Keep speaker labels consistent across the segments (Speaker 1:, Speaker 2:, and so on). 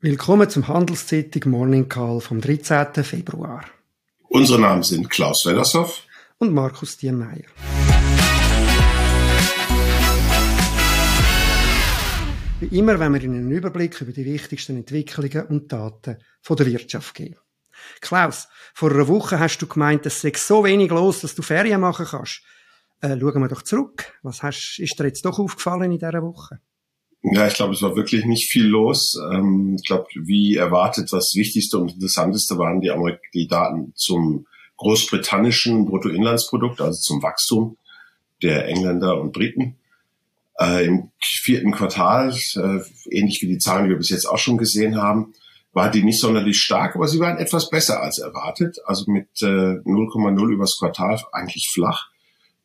Speaker 1: Willkommen zum Handelszeitung Morning Call vom 13. Februar.
Speaker 2: Unsere Namen sind Klaus Wellershoff
Speaker 1: und Markus Diemeyer. Wie immer wenn wir Ihnen einen Überblick über die wichtigsten Entwicklungen und Daten von der Wirtschaft geben. Klaus, vor einer Woche hast du gemeint, es sei so wenig los, dass du Ferien machen kannst. Äh, schauen wir doch zurück. Was hast, ist dir jetzt doch aufgefallen in dieser Woche?
Speaker 2: Ja, ich glaube, es war wirklich nicht viel los. Ähm, ich glaube, wie erwartet, das Wichtigste und Interessanteste waren die, Amerik die Daten zum großbritannischen Bruttoinlandsprodukt, also zum Wachstum der Engländer und Briten. Äh, Im vierten Quartal, äh, ähnlich wie die Zahlen, die wir bis jetzt auch schon gesehen haben, war die nicht sonderlich stark, aber sie waren etwas besser als erwartet. Also mit äh, 0,0 übers Quartal eigentlich flach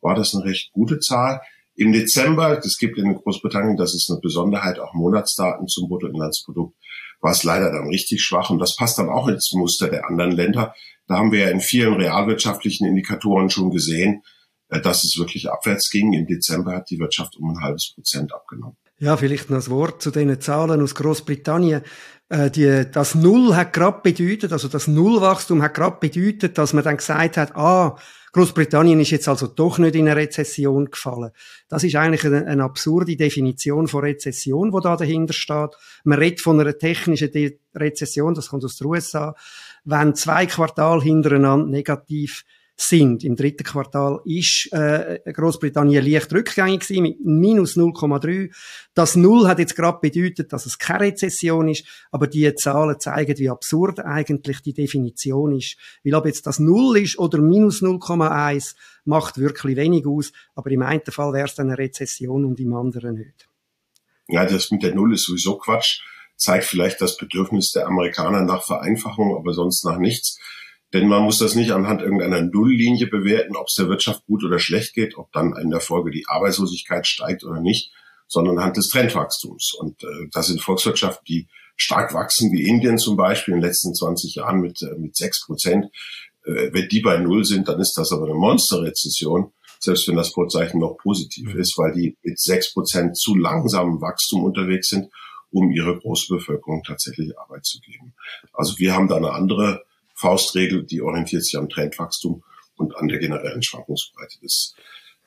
Speaker 2: war das eine recht gute Zahl. Im Dezember, das gibt in Großbritannien, das ist eine Besonderheit, auch Monatsdaten zum Bruttoinlandsprodukt, war es leider dann richtig schwach. Und das passt dann auch ins Muster der anderen Länder. Da haben wir ja in vielen realwirtschaftlichen Indikatoren schon gesehen, äh, dass es wirklich abwärts ging. Im Dezember hat die Wirtschaft um ein halbes Prozent abgenommen.
Speaker 1: Ja, vielleicht noch ein Wort zu den Zahlen aus Großbritannien. Äh, die, das Null hat gerade bedeutet, also das Nullwachstum hat gerade bedeutet, dass man dann gesagt hat, ah, Großbritannien ist jetzt also doch nicht in eine Rezession gefallen. Das ist eigentlich eine, eine absurde Definition von Rezession, wo da dahinter steht. Man redet von einer technischen De Rezession, das kommt aus den USA, wenn zwei Quartal hintereinander negativ sind. Im dritten Quartal ist äh, Großbritannien leicht rückgängig gewesen, mit minus 0,3. Das Null hat jetzt gerade bedeutet, dass es keine Rezession ist, aber die Zahlen zeigen, wie absurd eigentlich die Definition ist. Weil ob jetzt das Null ist oder minus 0,1, macht wirklich wenig aus, aber im einen Fall wäre es dann eine Rezession und im anderen nicht.
Speaker 2: Ja, das mit der Null ist sowieso Quatsch. Zeigt vielleicht das Bedürfnis der Amerikaner nach Vereinfachung, aber sonst nach nichts. Denn man muss das nicht anhand irgendeiner Nulllinie bewerten, ob es der Wirtschaft gut oder schlecht geht, ob dann in der Folge die Arbeitslosigkeit steigt oder nicht, sondern anhand des Trendwachstums. Und äh, das sind Volkswirtschaften, die stark wachsen, wie Indien zum Beispiel in den letzten 20 Jahren mit, äh, mit 6 Prozent. Äh, wenn die bei Null sind, dann ist das aber eine Monsterrezession, selbst wenn das Vorzeichen noch positiv mhm. ist, weil die mit 6 Prozent zu langsamem Wachstum unterwegs sind, um ihre große Bevölkerung tatsächlich Arbeit zu geben. Also wir haben da eine andere Faustregel, die orientiert sich am Trendwachstum und an der generellen Schwankungsbreite des,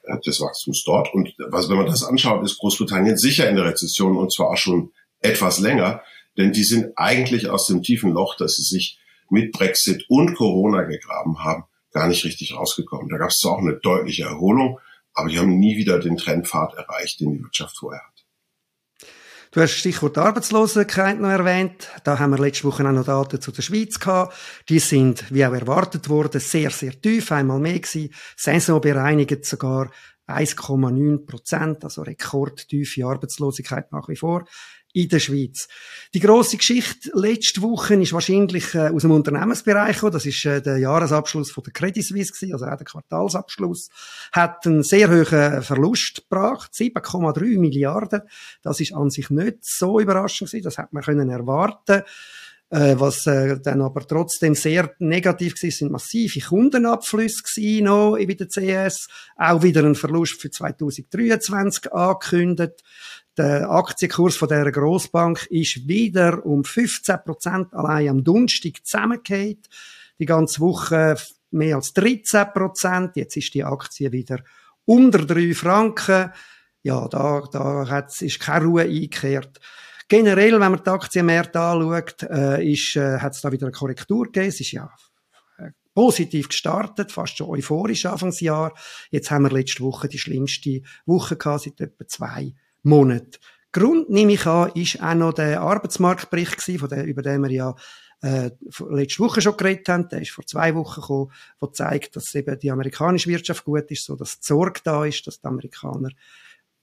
Speaker 2: äh, des Wachstums dort. Und was, wenn man das anschaut, ist Großbritannien sicher in der Rezession und zwar auch schon etwas länger, denn die sind eigentlich aus dem tiefen Loch, das sie sich mit Brexit und Corona gegraben haben, gar nicht richtig rausgekommen. Da gab es zwar auch eine deutliche Erholung, aber die haben nie wieder den Trendpfad erreicht, den die Wirtschaft vorher hat.
Speaker 1: Du hast Stichwort Arbeitslosigkeit noch erwähnt. Da haben wir letzte Woche auch noch Daten zu der Schweiz gehabt. Die sind, wie auch erwartet wurde, sehr, sehr tief, einmal mehr gewesen. Saison bereinigt sogar 1,9 Prozent, also rekordtiefe Arbeitslosigkeit nach wie vor in der Schweiz. Die große Geschichte letzte Woche ist wahrscheinlich äh, aus dem Unternehmensbereich gekommen. Das ist äh, der Jahresabschluss von der Credit Suisse gewesen, also auch der Quartalsabschluss. Hat einen sehr hohen Verlust gebracht, 7,3 Milliarden. Das ist an sich nicht so überraschend gewesen. Das hat man können erwarten. Äh, was äh, dann aber trotzdem sehr negativ war, sind massive Kundenabflüsse gewesen noch bei der CS. Auch wieder ein Verlust für 2023 angekündigt. Der Aktienkurs von dieser Grossbank ist wieder um 15 Prozent allein am Donnerstag zusammengefallen. Die ganze Woche mehr als 13 Prozent. Jetzt ist die Aktie wieder unter 3 Franken. Ja, da, da hat, ist keine Ruhe eingekehrt. Generell, wenn man die Aktienmärkte anschaut, äh, ist, äh, hat es da wieder eine Korrektur gegeben. Es ist ja äh, positiv gestartet, fast schon euphorisch Anfangsjahr. Jetzt haben wir letzte Woche die schlimmste Woche gehabt seit etwa zwei Monat. Grund, nehme ich an, ist auch noch der Arbeitsmarktbericht gewesen, von der, über den wir ja äh, letzte Woche schon geredet haben. Der ist vor zwei Wochen gekommen, der zeigt, dass eben die amerikanische Wirtschaft gut ist, so dass die Sorge da ist, dass die Amerikaner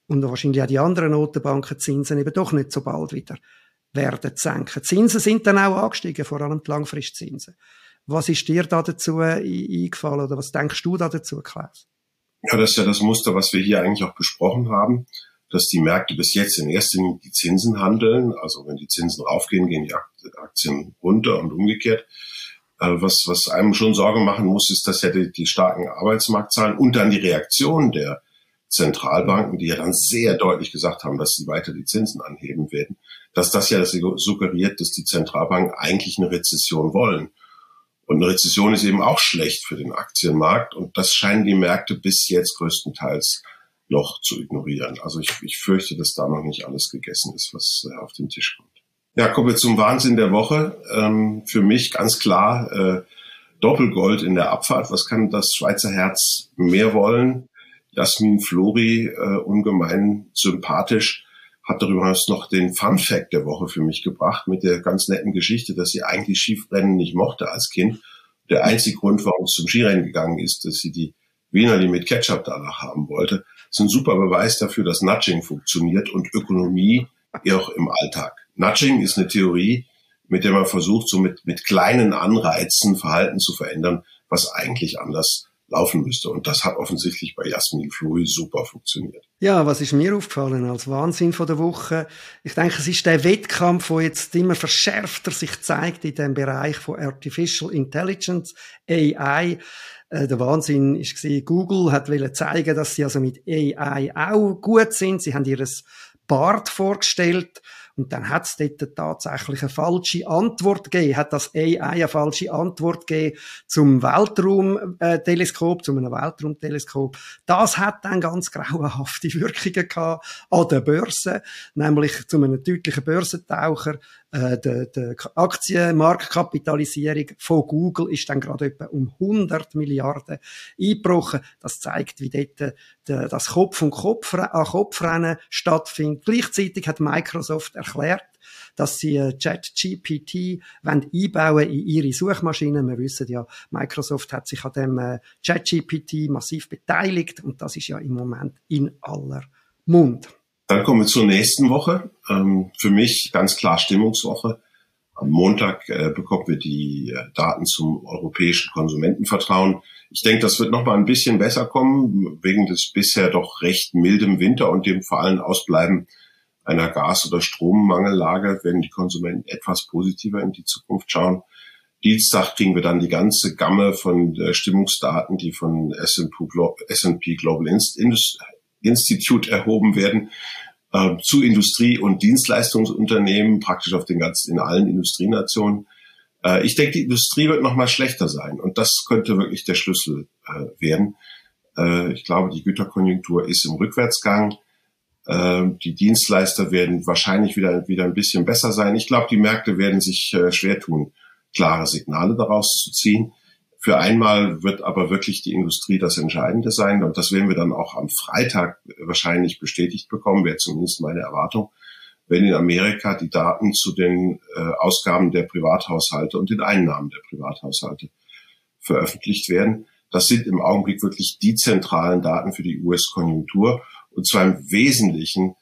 Speaker 1: und wahrscheinlich auch die anderen Notenbanken Zinsen eben doch nicht so bald wieder werden senken. Zinsen sind dann auch angestiegen, vor allem die Langfristzinsen. Was ist dir da dazu eingefallen oder was denkst du da dazu, Klaus?
Speaker 2: Ja, das ist ja das Muster, was wir hier eigentlich auch besprochen haben dass die Märkte bis jetzt in erster Linie die Zinsen handeln. Also wenn die Zinsen raufgehen, gehen die Aktien runter und umgekehrt. Äh, was, was einem schon Sorge machen muss, ist, dass ja die, die starken Arbeitsmarktzahlen und dann die Reaktion der Zentralbanken, die ja dann sehr deutlich gesagt haben, dass sie weiter die Zinsen anheben werden, dass das ja suggeriert, dass die Zentralbanken eigentlich eine Rezession wollen. Und eine Rezession ist eben auch schlecht für den Aktienmarkt und das scheinen die Märkte bis jetzt größtenteils noch zu ignorieren. Also ich, ich fürchte, dass da noch nicht alles gegessen ist, was äh, auf den Tisch kommt. Ja, kommen wir zum Wahnsinn der Woche. Ähm, für mich ganz klar äh, Doppelgold in der Abfahrt. Was kann das Schweizer Herz mehr wollen? Jasmin Flori, äh, ungemein sympathisch, hat darüber hinaus noch den Fun Fact der Woche für mich gebracht mit der ganz netten Geschichte, dass sie eigentlich Skirennen nicht mochte als Kind. Der einzige Grund, warum sie zum Skirennen gegangen ist, dass sie die Wiener, die mit Ketchup danach haben wollte, ist ein super Beweis dafür, dass Nudging funktioniert und Ökonomie auch im Alltag. Nudging ist eine Theorie, mit der man versucht, so mit, mit kleinen Anreizen Verhalten zu verändern, was eigentlich anders laufen müsste. Und das hat offensichtlich bei Jasmin Flui super funktioniert.
Speaker 1: Ja, was ist mir aufgefallen als Wahnsinn von der Woche? Ich denke, es ist der Wettkampf, wo jetzt immer verschärfter sich zeigt in dem Bereich von Artificial Intelligence, AI. Äh, der Wahnsinn ist gesehen, Google hat wollen zeigen, dass sie also mit AI auch gut sind. Sie haben ihres Bart vorgestellt und dann hat es dort tatsächlich eine falsche Antwort gegeben, hat das AI eine falsche Antwort gegeben zum Weltraumteleskop, zu einem Weltraumteleskop. Das hat dann ganz grauenhafte Wirkungen gehabt an der Börse, nämlich zu einem deutlichen Börsentaucher. Äh, die, die Aktienmarktkapitalisierung von Google ist dann gerade etwa um 100 Milliarden eingebrochen. Das zeigt, wie dort das Kopf und Kopf an Kopfrennen stattfindet. Gleichzeitig hat Microsoft erklärt, dass sie äh, ChatGPT einbauen in ihre Suchmaschinen. Wir wissen ja, Microsoft hat sich an dem äh, ChatGPT massiv beteiligt und das ist ja im Moment in aller Mund.
Speaker 2: Dann kommen wir zur nächsten Woche. Ähm, für mich ganz klar Stimmungswoche. Am Montag äh, bekommen wir die äh, Daten zum europäischen Konsumentenvertrauen. Ich denke, das wird noch mal ein bisschen besser kommen, wegen des bisher doch recht mildem Winter und dem vor allem Ausbleiben einer Gas- oder Strommangellage werden die Konsumenten etwas positiver in die Zukunft schauen. Dienstag kriegen wir dann die ganze Gamme von äh, Stimmungsdaten, die von S&P Global Institute erhoben werden, äh, zu Industrie- und Dienstleistungsunternehmen, praktisch auf den ganzen, in allen Industrienationen. Äh, ich denke, die Industrie wird noch mal schlechter sein und das könnte wirklich der Schlüssel äh, werden. Äh, ich glaube, die Güterkonjunktur ist im Rückwärtsgang. Ähm, die Dienstleister werden wahrscheinlich wieder, wieder ein bisschen besser sein. Ich glaube, die Märkte werden sich äh, schwer tun, klare Signale daraus zu ziehen. Für einmal wird aber wirklich die Industrie das Entscheidende sein und das werden wir dann auch am Freitag wahrscheinlich bestätigt bekommen, wäre zumindest meine Erwartung, wenn in Amerika die Daten zu den äh, Ausgaben der Privathaushalte und den Einnahmen der Privathaushalte veröffentlicht werden. Das sind im Augenblick wirklich die zentralen Daten für die US-Konjunktur und zwar im Wesentlichen,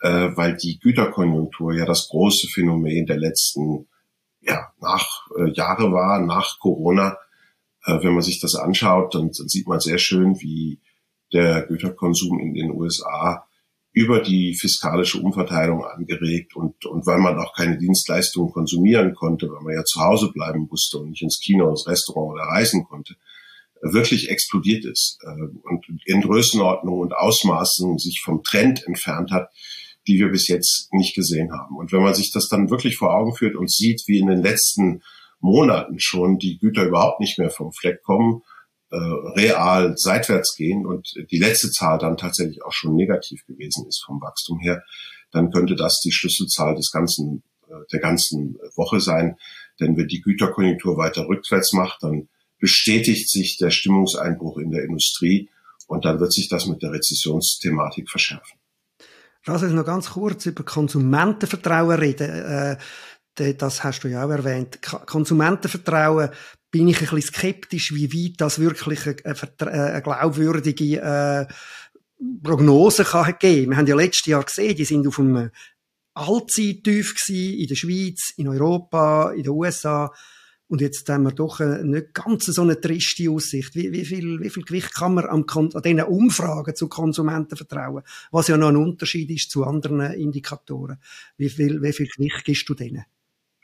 Speaker 2: äh, weil die Güterkonjunktur ja das große Phänomen der letzten ja, nach äh, Jahre war, nach Corona. Äh, wenn man sich das anschaut, dann, dann sieht man sehr schön, wie der Güterkonsum in den USA über die fiskalische Umverteilung angeregt und, und weil man auch keine Dienstleistungen konsumieren konnte, weil man ja zu Hause bleiben musste und nicht ins Kino, ins Restaurant oder reisen konnte, wirklich explodiert ist äh, und in Größenordnung und Ausmaßen sich vom Trend entfernt hat, die wir bis jetzt nicht gesehen haben. Und wenn man sich das dann wirklich vor Augen führt und sieht, wie in den letzten Monaten schon die Güter überhaupt nicht mehr vom Fleck kommen, äh, real seitwärts gehen und die letzte Zahl dann tatsächlich auch schon negativ gewesen ist vom Wachstum her, dann könnte das die Schlüsselzahl des ganzen, äh, der ganzen Woche sein. Denn wenn die Güterkonjunktur weiter rückwärts macht, dann bestätigt sich der Stimmungseinbruch in der Industrie und dann wird sich das mit der Rezessionsthematik verschärfen.
Speaker 1: Lass uns noch ganz kurz über Konsumentenvertrauen reden. Äh, das hast du ja auch erwähnt. Konsumentenvertrauen bin ich ein bisschen skeptisch, wie weit das wirklich eine, eine glaubwürdige äh, Prognose kann geben. Wir haben ja letztes Jahr gesehen, die sind auf einem Allzeittief gewesen, in der Schweiz, in Europa, in den USA. Und jetzt haben wir doch eine, nicht ganz so eine triste Aussicht. Wie, wie, viel, wie viel Gewicht kann man am, an diesen Umfragen zu Konsumenten vertrauen? Was ja noch ein Unterschied ist zu anderen Indikatoren. Wie viel, wie viel Gewicht gibst du denen?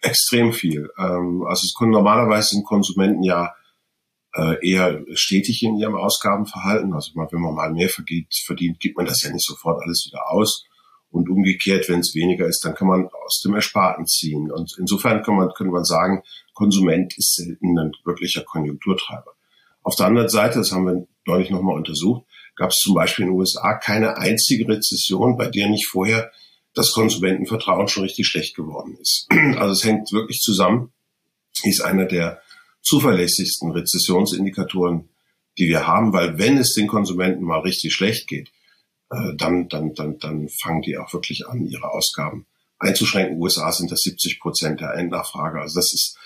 Speaker 2: Extrem viel. Ähm, also es normalerweise sind Konsumenten ja äh, eher stetig in ihrem Ausgabenverhalten. Also wenn man mal mehr verdient, gibt man das ja nicht sofort alles wieder aus Und umgekehrt, wenn es weniger ist, dann kann man aus dem Ersparten ziehen. Und insofern kann man, kann man sagen, Konsument ist selten ein wirklicher Konjunkturtreiber. Auf der anderen Seite, das haben wir neulich nochmal untersucht, gab es zum Beispiel in den USA keine einzige Rezession, bei der nicht vorher das Konsumentenvertrauen schon richtig schlecht geworden ist. Also es hängt wirklich zusammen, ist einer der zuverlässigsten Rezessionsindikatoren, die wir haben, weil wenn es den Konsumenten mal richtig schlecht geht, äh, dann, dann, dann, dann fangen die auch wirklich an, ihre Ausgaben einzuschränken. USA sind das 70 Prozent der Endnachfrage. Also das ist,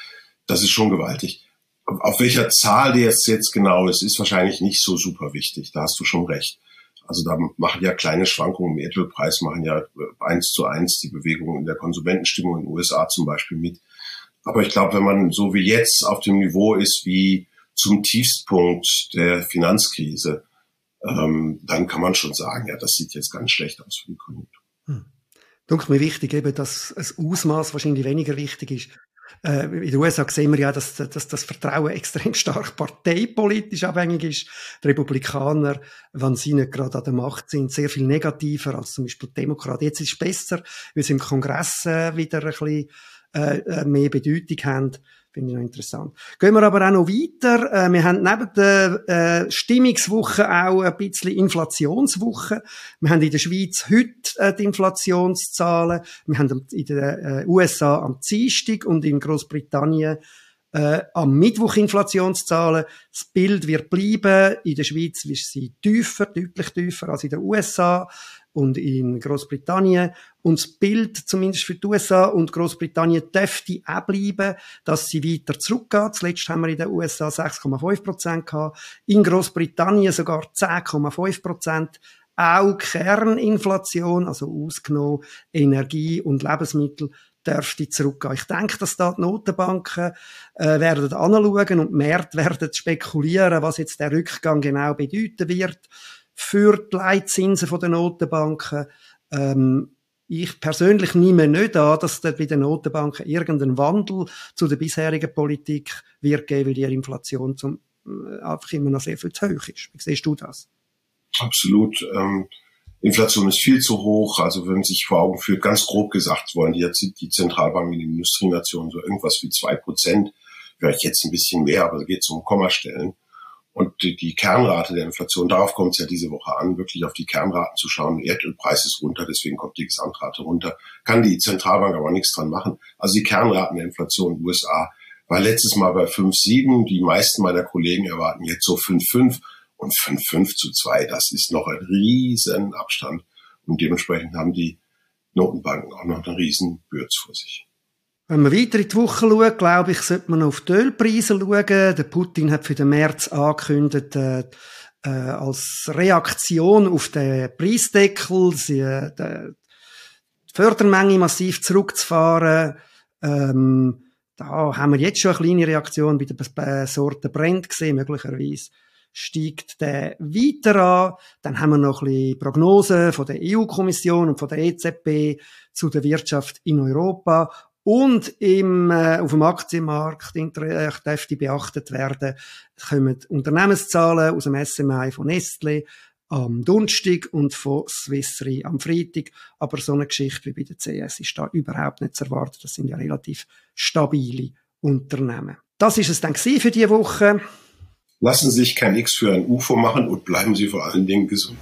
Speaker 2: das ist schon gewaltig. Auf welcher Zahl die jetzt, jetzt genau ist, ist wahrscheinlich nicht so super wichtig. Da hast du schon recht. Also da machen ja kleine Schwankungen im Erdölpreis, machen ja eins zu eins die Bewegungen in der Konsumentenstimmung in den USA zum Beispiel mit. Aber ich glaube, wenn man so wie jetzt auf dem Niveau ist wie zum Tiefstpunkt der Finanzkrise, ähm, dann kann man schon sagen, ja, das sieht jetzt ganz schlecht aus für die Konjunktur. Hm.
Speaker 1: Dunkel mir wichtig eben, dass das Ausmaß wahrscheinlich weniger wichtig ist. Äh, in den USA sehen wir ja, dass, dass das Vertrauen extrem stark parteipolitisch abhängig ist. Die Republikaner, wenn sie nicht gerade an der Macht sind, sehr viel negativer als zum Beispiel die Demokraten. Jetzt ist es besser, weil sie im Kongress äh, wieder ein bisschen äh, mehr Bedeutung haben. Finde ich noch interessant. Gehen wir aber auch noch weiter. Äh, wir haben neben der äh, Stimmungswoche auch ein bisschen Inflationswoche. Wir haben in der Schweiz heute äh, die Inflationszahlen. Wir haben in den USA am Dienstag und in Großbritannien äh, am Mittwoch Inflationszahlen. Das Bild wird bleiben. In der Schweiz ist sie tiefer, deutlich tiefer als in den USA und in Großbritannien. Und das Bild, zumindest für die USA und Großbritannien, dürfte auch bleiben, dass sie weiter zurückgeht. Zuletzt haben wir in den USA 6,5 Prozent gehabt. In Großbritannien sogar 10,5 Prozent. Auch Kerninflation, also ausgenommen Energie und Lebensmittel, dürfte zurückgehen. Ich denke, dass da die Notenbanken äh, werden anschauen und die Märkte werden spekulieren, was jetzt der Rückgang genau bedeuten wird für die Leitzinsen der Notenbanken. Ähm, ich persönlich nehme nicht an, dass dort bei den Notenbanken irgendein Wandel zu der bisherigen Politik wird geben, weil die Inflation zum, äh, einfach immer noch sehr viel zu hoch ist. Wie siehst du das?
Speaker 2: Absolut. Ähm, Inflation ist viel zu hoch. Also wenn man sich vor Augen führt, ganz grob gesagt, wollen jetzt die Zentralbanken in den Industrienationen so irgendwas wie zwei Prozent, vielleicht jetzt ein bisschen mehr, aber da geht es um Kommastellen. Und die, die Kernrate der Inflation, darauf kommt es ja diese Woche an, wirklich auf die Kernraten zu schauen. Erdölpreis ist runter, deswegen kommt die Gesamtrate runter. Kann die Zentralbank aber nichts dran machen. Also die Kernraten der Inflation in den USA war letztes Mal bei 5,7. Die meisten meiner Kollegen erwarten jetzt so 5,5 und 5,5 zu 2. Das ist noch ein riesen Abstand. Und dementsprechend haben die Notenbanken auch noch einen riesen Bürz vor sich.
Speaker 1: Wenn man weiter in die Woche schaut, glaube ich, sollte man auf die Ölpreise schauen. Der Putin hat für den März angekündigt, äh, äh, als Reaktion auf den Preisdeckel, sie, äh, die Fördermenge massiv zurückzufahren. Ähm, da haben wir jetzt schon eine kleine Reaktion bei der Sorte Brent gesehen, möglicherweise steigt der weiter an. Dann haben wir noch ein bisschen Prognosen von der EU-Kommission und von der EZB zu der Wirtschaft in Europa und im, äh, auf dem Aktienmarkt äh, dürfte beachtet werden, kommen Unternehmenszahlen aus dem SMI von Nestle am Donnerstag und von Swiss Re am Freitag. Aber so eine Geschichte wie bei der CS ist da überhaupt nicht zu erwarten. Das sind ja relativ stabile Unternehmen. Das ist es dann für diese Woche.
Speaker 2: Lassen Sie sich kein X für ein UFO machen und bleiben Sie vor allen Dingen gesund.